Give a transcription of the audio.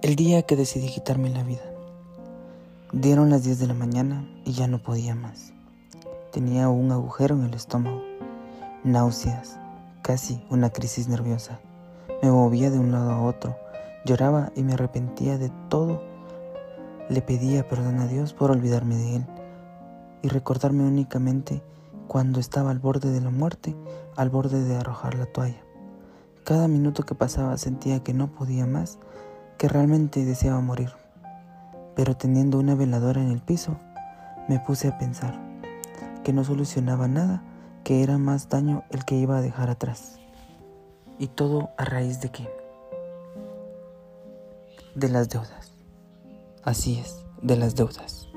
El día que decidí quitarme la vida. Dieron las 10 de la mañana y ya no podía más. Tenía un agujero en el estómago, náuseas, casi una crisis nerviosa. Me movía de un lado a otro, lloraba y me arrepentía de todo. Le pedía perdón a Dios por olvidarme de Él y recordarme únicamente cuando estaba al borde de la muerte, al borde de arrojar la toalla. Cada minuto que pasaba sentía que no podía más que realmente deseaba morir. Pero teniendo una veladora en el piso, me puse a pensar que no solucionaba nada, que era más daño el que iba a dejar atrás. ¿Y todo a raíz de qué? De las deudas. Así es, de las deudas.